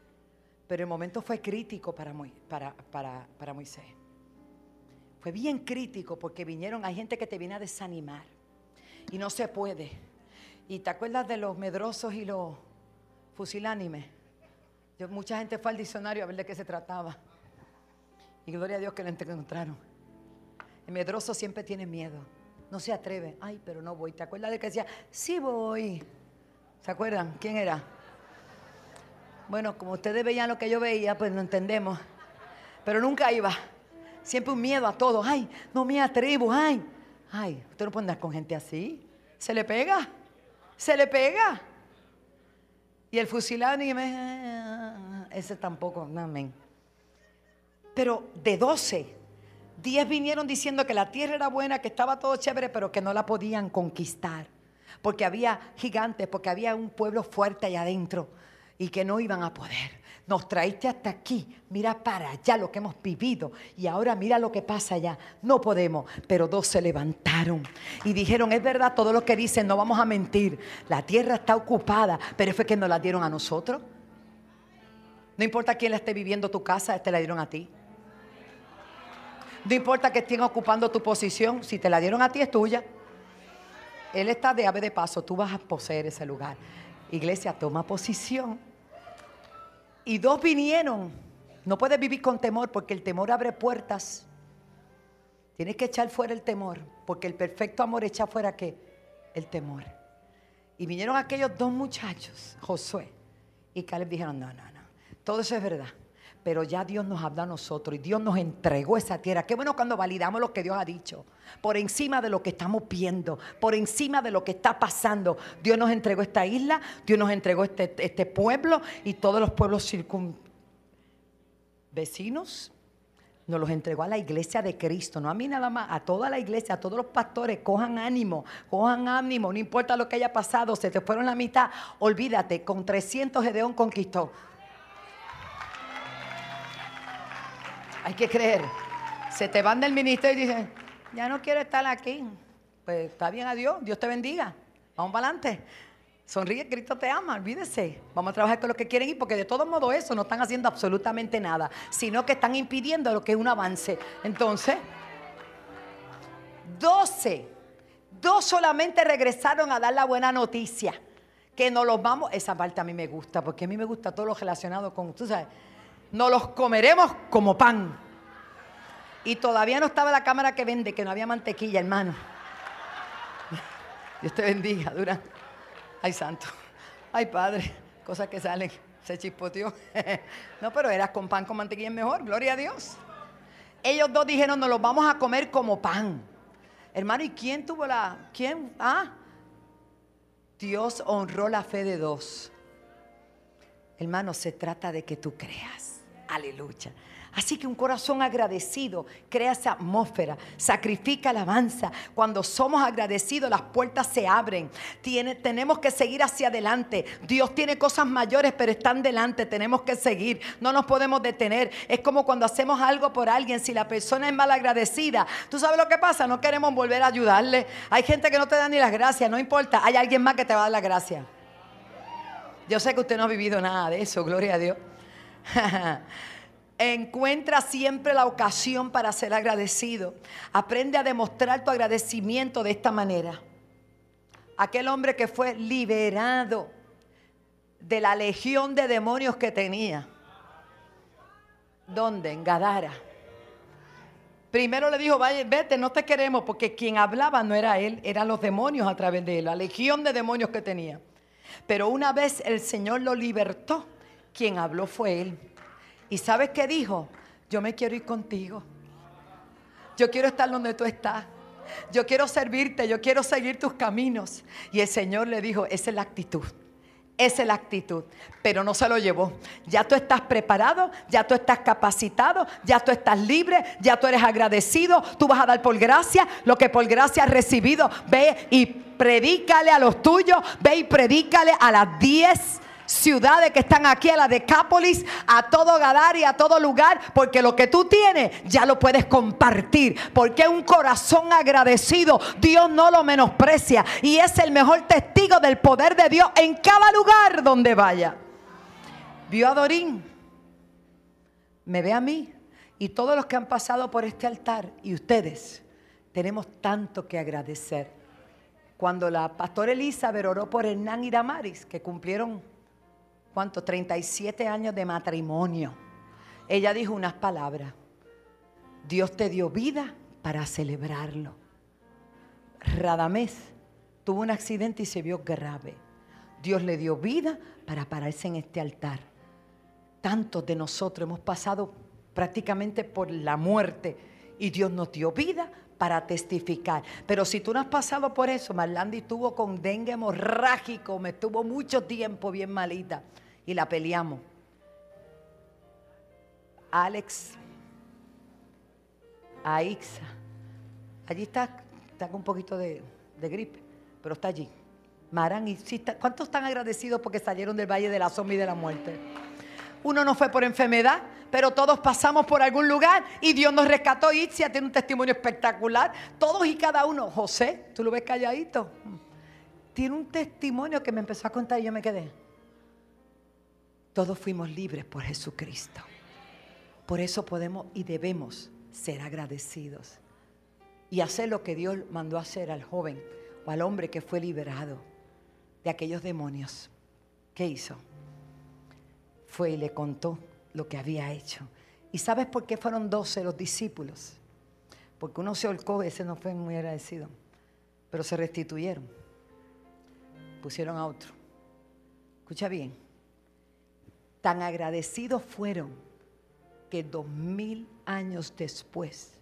Pero el momento fue crítico para, Moisés. Fue bien crítico porque vinieron, hay gente que te viene a desanimar y no se puede. ¿Y te acuerdas de los medrosos y los fusilánimes? Mucha gente fue al diccionario a ver de qué se trataba. Y gloria a Dios que lo encontraron. El medroso siempre tiene miedo. No se atreve. Ay, pero no voy. ¿Te acuerdas de que decía, sí voy? ¿Se acuerdan? ¿Quién era? Bueno, como ustedes veían lo que yo veía, pues lo entendemos. Pero nunca iba. Siempre un miedo a todo. Ay, no me atrevo. Ay, ay, usted no puede andar con gente así. Se le pega. Se le pega. Y el fusilado, y me, ese tampoco, amén. Pero de 12, 10 vinieron diciendo que la tierra era buena, que estaba todo chévere, pero que no la podían conquistar. porque había gigantes, porque había un pueblo fuerte allá adentro y que no iban a poder. Nos traíste hasta aquí, mira para allá lo que hemos vivido y ahora mira lo que pasa allá. No podemos, pero dos se levantaron y dijeron, es verdad todo lo que dicen, no vamos a mentir. La tierra está ocupada, pero fue que nos la dieron a nosotros. No importa quién la esté viviendo tu casa, te la dieron a ti. No importa que estén ocupando tu posición, si te la dieron a ti es tuya. Él está de ave de paso, tú vas a poseer ese lugar. Iglesia, toma posición. Y dos vinieron. No puedes vivir con temor porque el temor abre puertas. Tienes que echar fuera el temor porque el perfecto amor echa fuera qué? El temor. Y vinieron aquellos dos muchachos, Josué y Caleb, dijeron, no, no, no, todo eso es verdad pero ya Dios nos habla a nosotros y Dios nos entregó esa tierra. Qué bueno cuando validamos lo que Dios ha dicho, por encima de lo que estamos viendo, por encima de lo que está pasando. Dios nos entregó esta isla, Dios nos entregó este, este pueblo y todos los pueblos circun vecinos. Nos los entregó a la iglesia de Cristo, no a mí nada más, a toda la iglesia, a todos los pastores, cojan ánimo, cojan ánimo, no importa lo que haya pasado, se te fueron la mitad, olvídate, con 300 Gedeón conquistó. Hay que creer. Se te van del ministerio y dicen, ya no quiero estar aquí. Pues está bien, adiós, Dios te bendiga. Vamos para adelante. Sonríe, Cristo te ama, olvídese. Vamos a trabajar con los que quieren ir, porque de todo modo eso no están haciendo absolutamente nada, sino que están impidiendo lo que es un avance. Entonces, 12, dos solamente regresaron a dar la buena noticia. Que nos los vamos, esa parte a mí me gusta, porque a mí me gusta todo lo relacionado con, tú sabes, nos los comeremos como pan. Y todavía no estaba la cámara que vende, que no había mantequilla, hermano. Dios te bendiga, dura. Ay, santo. Ay, padre. Cosas que salen. Se chispoteó. No, pero era con pan con mantequilla es mejor. Gloria a Dios. Ellos dos dijeron, nos los vamos a comer como pan. Hermano, ¿y quién tuvo la... ¿Quién? Ah. Dios honró la fe de dos. Hermano, se trata de que tú creas. Aleluya. Así que un corazón agradecido crea esa atmósfera, sacrifica alabanza. Cuando somos agradecidos, las puertas se abren. tenemos que seguir hacia adelante. Dios tiene cosas mayores, pero están delante. Tenemos que seguir. No nos podemos detener. Es como cuando hacemos algo por alguien. Si la persona es mal agradecida, ¿tú sabes lo que pasa? No queremos volver a ayudarle. Hay gente que no te da ni las gracias. No importa. Hay alguien más que te va a dar las gracias. Yo sé que usted no ha vivido nada de eso. Gloria a Dios. Encuentra siempre la ocasión para ser agradecido. Aprende a demostrar tu agradecimiento de esta manera. Aquel hombre que fue liberado de la legión de demonios que tenía. ¿Dónde? En Gadara. Primero le dijo, vaya, vete, no te queremos, porque quien hablaba no era él, eran los demonios a través de él, la legión de demonios que tenía. Pero una vez el Señor lo libertó, quien habló fue él. ¿Y sabes qué dijo? Yo me quiero ir contigo. Yo quiero estar donde tú estás. Yo quiero servirte, yo quiero seguir tus caminos. Y el Señor le dijo, esa es la actitud. Esa es la actitud, pero no se lo llevó. Ya tú estás preparado, ya tú estás capacitado, ya tú estás libre, ya tú eres agradecido, tú vas a dar por gracia lo que por gracia has recibido. Ve y predícale a los tuyos, ve y predícale a las diez ciudades que están aquí, a la Decápolis, a todo Gadar y a todo lugar, porque lo que tú tienes ya lo puedes compartir, porque un corazón agradecido Dios no lo menosprecia y es el mejor testigo del poder de Dios en cada lugar donde vaya. Vio a Dorín, me ve a mí y todos los que han pasado por este altar y ustedes tenemos tanto que agradecer. Cuando la pastora Elizabeth oró por Hernán y Damaris, que cumplieron ¿cuánto? 37 años de matrimonio. Ella dijo unas palabras. Dios te dio vida para celebrarlo. Radamés tuvo un accidente y se vio grave. Dios le dio vida para pararse en este altar. Tantos de nosotros hemos pasado prácticamente por la muerte y Dios nos dio vida para testificar. Pero si tú no has pasado por eso, Marlandi estuvo con dengue hemorrágico, me estuvo mucho tiempo bien malita y la peleamos. Alex, Aixa, allí está, está con un poquito de, gripe, pero está allí. Maran, y ¿cuántos están agradecidos porque salieron del valle de la sombra y de la muerte? Uno no fue por enfermedad, pero todos pasamos por algún lugar y Dios nos rescató. Itzia tiene un testimonio espectacular. Todos y cada uno. José, tú lo ves calladito. Tiene un testimonio que me empezó a contar y yo me quedé. Todos fuimos libres por Jesucristo. Por eso podemos y debemos ser agradecidos y hacer lo que Dios mandó hacer al joven o al hombre que fue liberado de aquellos demonios. ¿Qué hizo? Fue y le contó lo que había hecho. ¿Y sabes por qué fueron doce los discípulos? Porque uno se holcó, ese no fue muy agradecido, pero se restituyeron. Pusieron a otro. Escucha bien. Tan agradecidos fueron que dos mil años después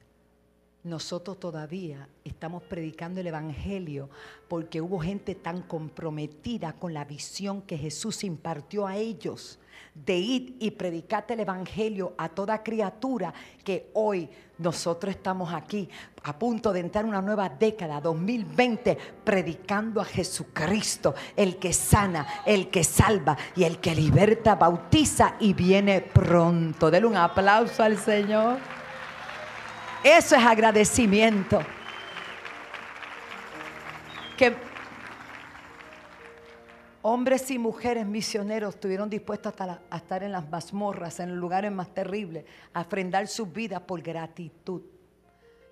nosotros todavía estamos predicando el Evangelio porque hubo gente tan comprometida con la visión que Jesús impartió a ellos de ir y predicar el Evangelio a toda criatura que hoy nosotros estamos aquí a punto de entrar una nueva década, 2020, predicando a Jesucristo, el que sana, el que salva y el que liberta, bautiza y viene pronto. Denle un aplauso al Señor. Eso es agradecimiento. Que hombres y mujeres misioneros estuvieron dispuestos a estar en las mazmorras, en los lugares más terribles, a ofrendar sus vidas por gratitud.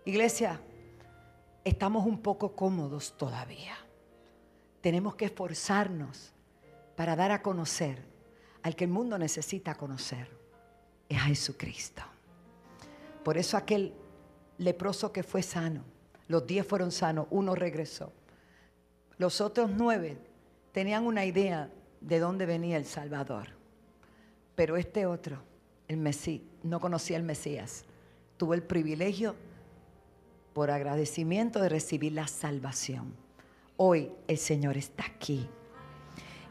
Iglesia, estamos un poco cómodos todavía. Tenemos que esforzarnos para dar a conocer al que el mundo necesita conocer. Es a Jesucristo. Por eso aquel leproso que fue sano. Los diez fueron sanos, uno regresó. Los otros nueve tenían una idea de dónde venía el Salvador. Pero este otro, el Mesías, no conocía al Mesías. Tuvo el privilegio, por agradecimiento, de recibir la salvación. Hoy el Señor está aquí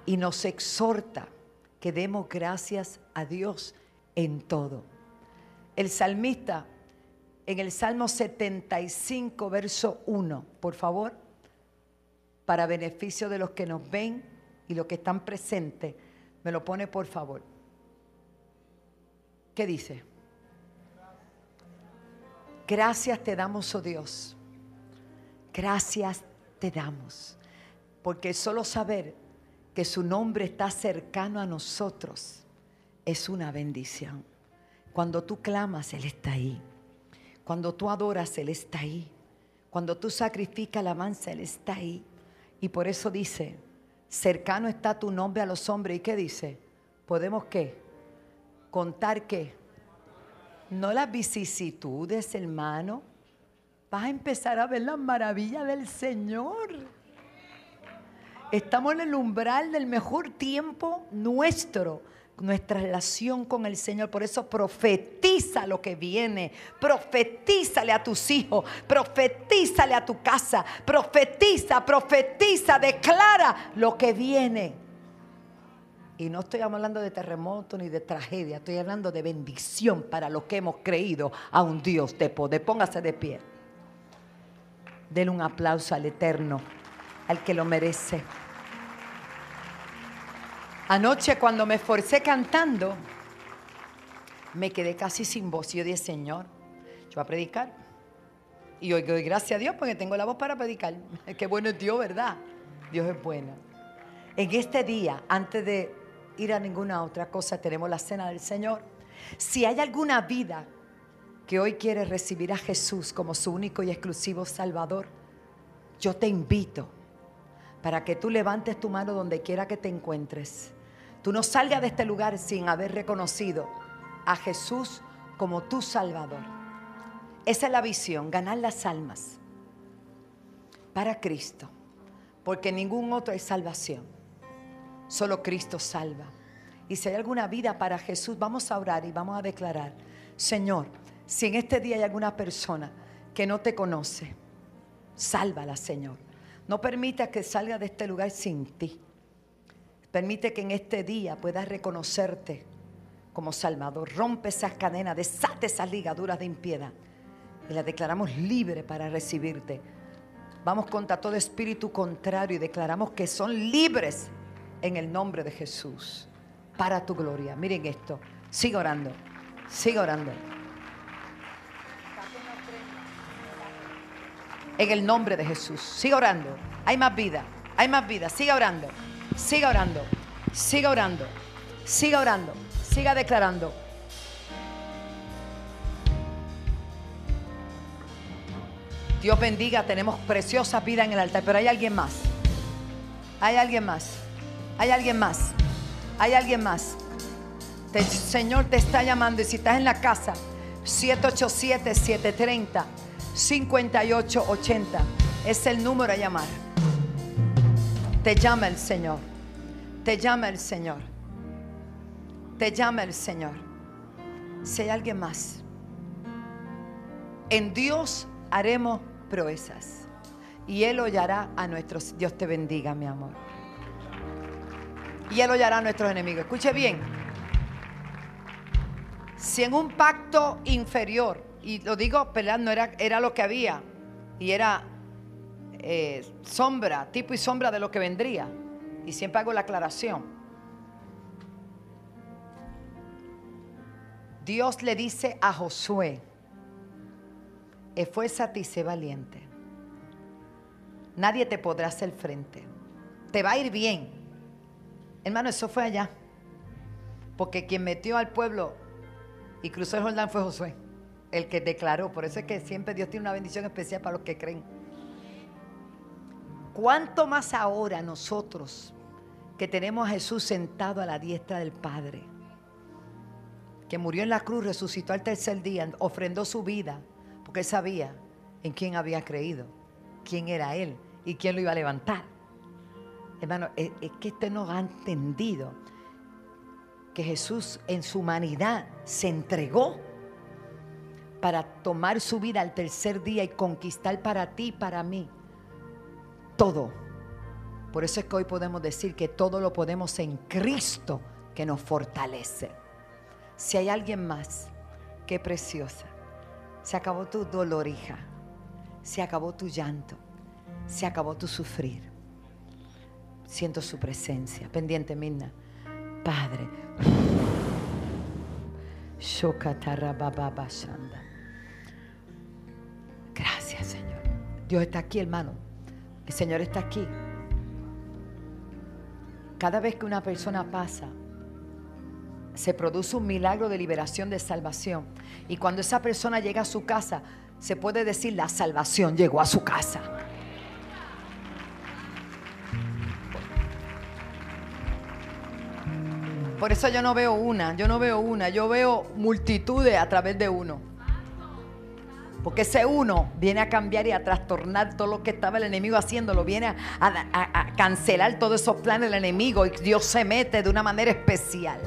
y nos exhorta que demos gracias a Dios en todo. El salmista en el Salmo 75, verso 1, por favor, para beneficio de los que nos ven y los que están presentes. Me lo pone, por favor. ¿Qué dice? Gracias te damos, oh Dios. Gracias te damos. Porque solo saber que su nombre está cercano a nosotros es una bendición. Cuando tú clamas, Él está ahí. Cuando tú adoras, Él está ahí. Cuando tú sacrificas la alabanza, Él está ahí. Y por eso dice, cercano está tu nombre a los hombres. ¿Y qué dice? ¿Podemos qué? Contar qué? No las vicisitudes, hermano. Vas a empezar a ver las maravillas del Señor. Estamos en el umbral del mejor tiempo nuestro nuestra relación con el Señor. Por eso profetiza lo que viene. Profetízale a tus hijos. Profetízale a tu casa. Profetiza, profetiza, declara lo que viene. Y no estoy hablando de terremoto ni de tragedia. Estoy hablando de bendición para los que hemos creído a un Dios de poder. Póngase de pie. Denle un aplauso al Eterno, al que lo merece. Anoche cuando me esforcé cantando, me quedé casi sin voz. Yo dije, Señor, yo voy a predicar. Y hoy doy gracias a Dios porque tengo la voz para predicar. Qué bueno es Dios, ¿verdad? Dios es bueno. En este día, antes de ir a ninguna otra cosa, tenemos la cena del Señor. Si hay alguna vida que hoy quiere recibir a Jesús como su único y exclusivo Salvador, yo te invito para que tú levantes tu mano donde quiera que te encuentres Tú no salgas de este lugar sin haber reconocido a Jesús como tu Salvador. Esa es la visión, ganar las almas para Cristo, porque ningún otro es salvación. Solo Cristo salva. Y si hay alguna vida para Jesús, vamos a orar y vamos a declarar, Señor, si en este día hay alguna persona que no te conoce, sálvala, Señor. No permita que salga de este lugar sin ti. Permite que en este día puedas reconocerte como Salvador. Rompe esas cadenas, desate esas ligaduras de impiedad y la declaramos libre para recibirte Vamos contra todo espíritu contrario y declaramos que son libres en el nombre de Jesús. Para tu gloria. Miren esto. Sigue orando. Sigue orando. En el nombre de Jesús. Sigue orando. Hay más vida. Hay más vida. Siga orando. Siga orando. Siga orando. Siga orando. Siga declarando. Dios bendiga, tenemos preciosa vida en el altar, pero hay alguien más. Hay alguien más. Hay alguien más. Hay alguien más. el Señor te está llamando y si estás en la casa, 787-730-5880 es el número a llamar. Te llama el Señor. Te llama el Señor. Te llama el Señor. Si hay alguien más. En Dios haremos proezas. Y Él hollará a nuestros. Dios te bendiga, mi amor. Y Él hollará a nuestros enemigos. Escuche bien. Si en un pacto inferior, y lo digo, peleando no era, era lo que había, y era eh, sombra, tipo y sombra de lo que vendría. Y siempre hago la aclaración. Dios le dice a Josué, esfuérzate y sé valiente. Nadie te podrá hacer frente. Te va a ir bien. Hermano, eso fue allá. Porque quien metió al pueblo y cruzó el Jordán fue Josué, el que declaró. Por eso es que siempre Dios tiene una bendición especial para los que creen. ¿Cuánto más ahora nosotros que tenemos a Jesús sentado a la diestra del Padre? Que murió en la cruz, resucitó al tercer día, ofrendó su vida porque sabía en quién había creído, quién era Él y quién lo iba a levantar. Hermano, es, que usted no ha entendido que Jesús en su humanidad se entregó para tomar su vida al tercer día y conquistar para ti y para mí todo. Por eso es que hoy podemos decir que todo lo podemos en Cristo que nos fortalece. Si hay alguien más, qué preciosa. Se acabó tu dolor, hija. Se acabó tu llanto. Se acabó tu sufrir. Siento su presencia. Pendiente, Minna. Padre. Gracias, Señor. Dios está aquí, hermano. El Señor está aquí. Cada vez que una persona pasa se produce un milagro de liberación, de salvación. Y cuando esa persona llega a su casa, se puede decir la salvación llegó a su casa. Por eso yo no veo una, yo no veo una, yo veo multitudes a través de uno. Porque ese uno viene a cambiar y a trastornar todo lo que estaba el enemigo haciéndolo, viene a, a cancelar todos esos planes del enemigo y Dios se mete de una manera especial.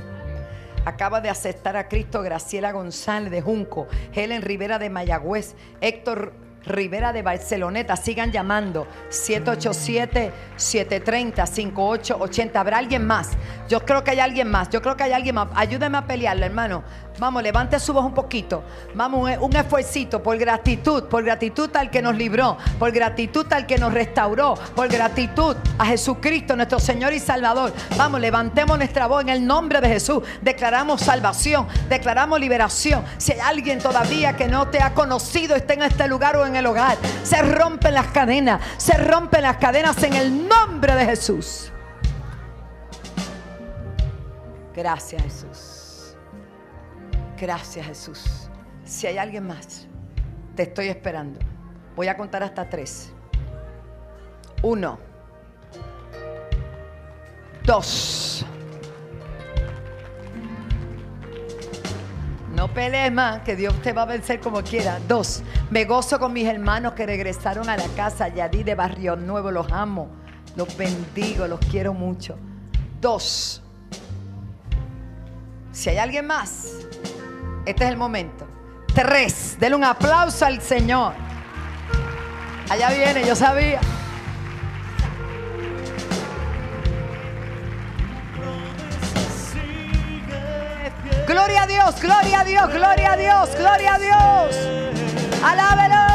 Acaba de aceptar a Cristo Graciela González de Junco, Helen Rivera de Mayagüez, Héctor Rivera de Barceloneta. Sigan llamando 787-730-5880. ¿Habrá alguien más? Yo creo que hay alguien más. Yo creo que hay alguien más. Ayúdeme a pelearle, hermano. Vamos, levante su voz un poquito. Vamos, un esfuercito por gratitud, por gratitud al que nos libró, por gratitud al que nos restauró, por gratitud a Jesucristo, nuestro Señor y Salvador. Vamos, levantemos nuestra voz en el nombre de Jesús. Declaramos salvación, declaramos liberación. Si hay alguien todavía que no te ha conocido, esté en este lugar o en el hogar, se rompen las cadenas, se rompen las cadenas en el nombre de Jesús. Gracias Jesús. Gracias Jesús. Si hay alguien más, te estoy esperando. Voy a contar hasta tres. Uno. Dos. No pelees más, que Dios te va a vencer como quiera. Dos. Me gozo con mis hermanos que regresaron a la casa. Yadí de Barrio Nuevo, los amo. Los bendigo, los quiero mucho. Dos. Si hay alguien más, este es el momento. Tres. Denle un aplauso al Señor. Allá viene, yo sabía. Gloria a Dios, gloria a Dios, gloria a Dios, gloria a Dios. Alábelo.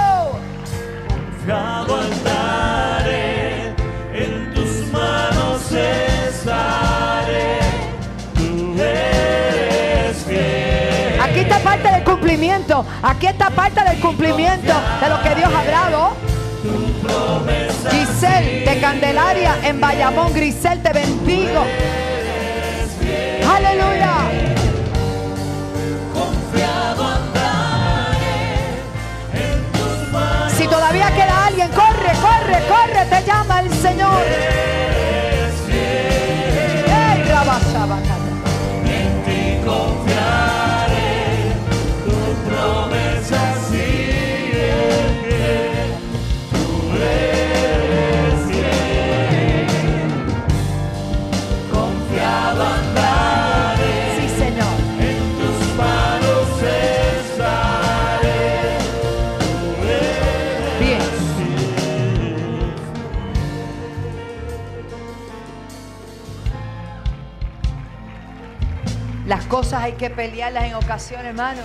En tus manos estaré. Tú eres. Aquí está parte del cumplimiento. Aquí está parte del cumplimiento de lo que Dios ha hablado. Grisel de Candelaria en Bayamón, Grisel te bendigo. Aleluya. Te llama el Señor. Cosas hay que pelearlas en ocasiones, hermano.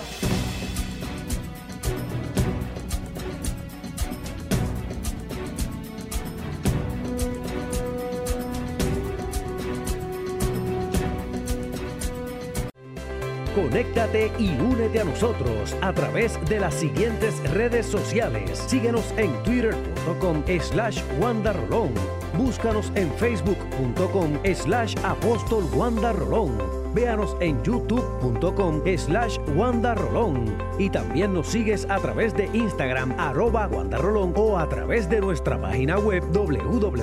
Conéctate y únete a nosotros a través de las siguientes redes sociales. Síguenos en twitter.com slash Rolón. Búscanos en facebook.com slash apóstol Rolón. Véanos en youtube.com slash Rolón. Y también nos sigues a través de Instagram arroba Rolón o a través de nuestra página web www.alaba.org.